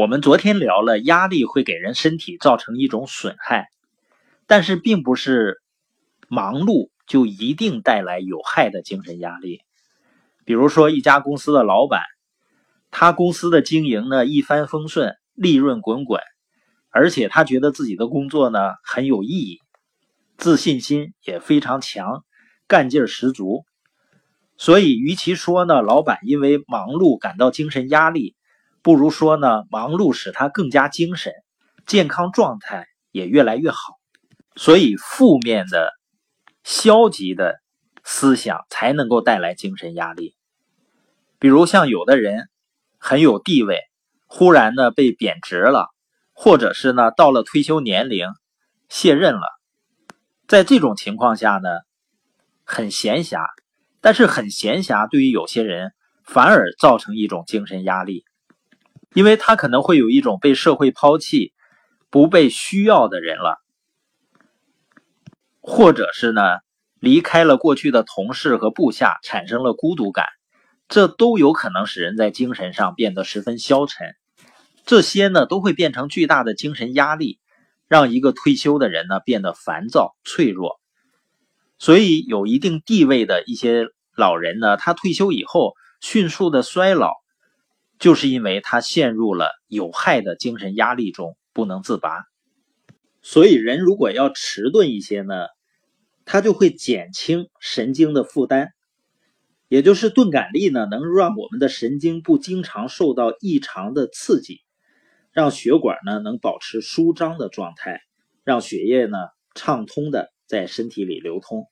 我们昨天聊了，压力会给人身体造成一种损害，但是并不是忙碌就一定带来有害的精神压力。比如说，一家公司的老板，他公司的经营呢一帆风顺，利润滚滚，而且他觉得自己的工作呢很有意义，自信心也非常强，干劲十足。所以，与其说呢，老板因为忙碌感到精神压力。不如说呢，忙碌使他更加精神，健康状态也越来越好。所以，负面的、消极的思想才能够带来精神压力。比如像有的人很有地位，忽然呢被贬值了，或者是呢到了退休年龄卸任了，在这种情况下呢，很闲暇。但是很闲暇，对于有些人反而造成一种精神压力。因为他可能会有一种被社会抛弃、不被需要的人了，或者是呢离开了过去的同事和部下，产生了孤独感，这都有可能使人在精神上变得十分消沉。这些呢都会变成巨大的精神压力，让一个退休的人呢变得烦躁、脆弱。所以，有一定地位的一些老人呢，他退休以后迅速的衰老。就是因为他陷入了有害的精神压力中不能自拔，所以人如果要迟钝一些呢，他就会减轻神经的负担，也就是钝感力呢，能让我们的神经不经常受到异常的刺激，让血管呢能保持舒张的状态，让血液呢畅通的在身体里流通。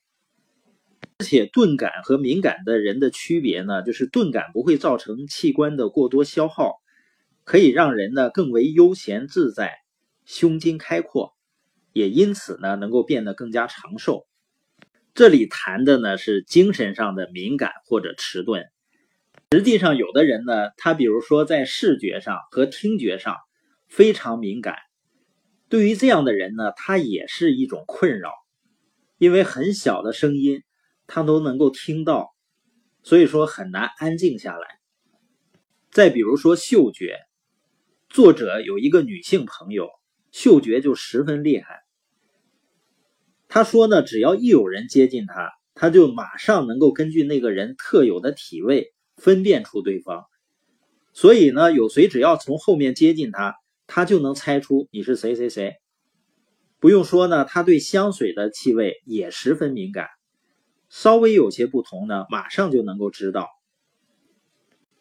而且钝感和敏感的人的区别呢，就是钝感不会造成器官的过多消耗，可以让人呢更为悠闲自在，胸襟开阔，也因此呢能够变得更加长寿。这里谈的呢是精神上的敏感或者迟钝。实际上，有的人呢，他比如说在视觉上和听觉上非常敏感，对于这样的人呢，他也是一种困扰，因为很小的声音。他都能够听到，所以说很难安静下来。再比如说嗅觉，作者有一个女性朋友，嗅觉就十分厉害。她说呢，只要一有人接近她，她就马上能够根据那个人特有的体味分辨出对方。所以呢，有谁只要从后面接近她，她就能猜出你是谁谁谁。不用说呢，她对香水的气味也十分敏感。稍微有些不同呢，马上就能够知道，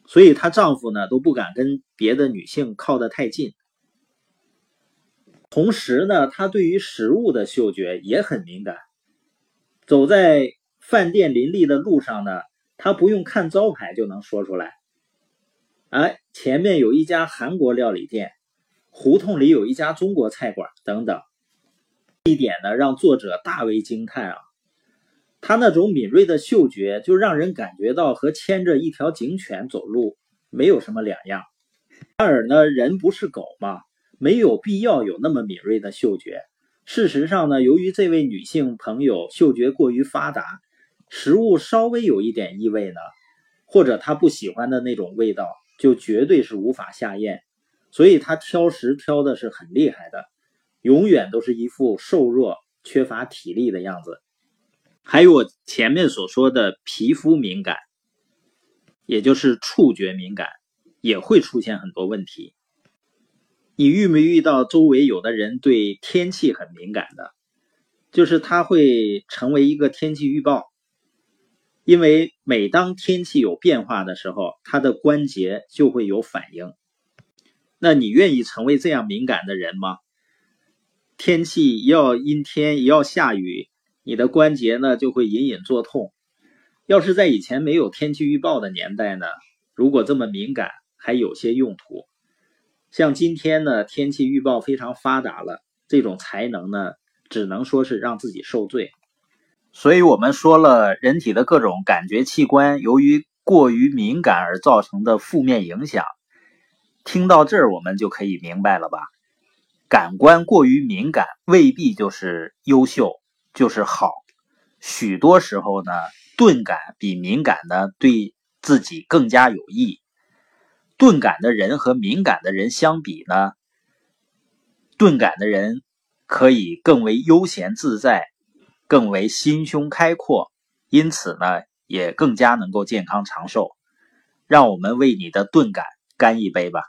所以她丈夫呢都不敢跟别的女性靠得太近。同时呢，她对于食物的嗅觉也很敏感。走在饭店林立的路上呢，她不用看招牌就能说出来。哎，前面有一家韩国料理店，胡同里有一家中国菜馆，等等。这一点呢，让作者大为惊叹啊。他那种敏锐的嗅觉，就让人感觉到和牵着一条警犬走路没有什么两样。然而呢，人不是狗嘛，没有必要有那么敏锐的嗅觉。事实上呢，由于这位女性朋友嗅觉过于发达，食物稍微有一点异味呢，或者她不喜欢的那种味道，就绝对是无法下咽。所以她挑食挑的是很厉害的，永远都是一副瘦弱、缺乏体力的样子。还有我前面所说的皮肤敏感，也就是触觉敏感，也会出现很多问题。你遇没遇到周围有的人对天气很敏感的？就是他会成为一个天气预报，因为每当天气有变化的时候，他的关节就会有反应。那你愿意成为这样敏感的人吗？天气要阴天，要下雨。你的关节呢就会隐隐作痛。要是在以前没有天气预报的年代呢，如果这么敏感还有些用途。像今天呢，天气预报非常发达了，这种才能呢，只能说是让自己受罪。所以我们说了，人体的各种感觉器官由于过于敏感而造成的负面影响。听到这儿，我们就可以明白了吧？感官过于敏感未必就是优秀。就是好，许多时候呢，钝感比敏感呢对自己更加有益。钝感的人和敏感的人相比呢，钝感的人可以更为悠闲自在，更为心胸开阔，因此呢，也更加能够健康长寿。让我们为你的钝感干一杯吧。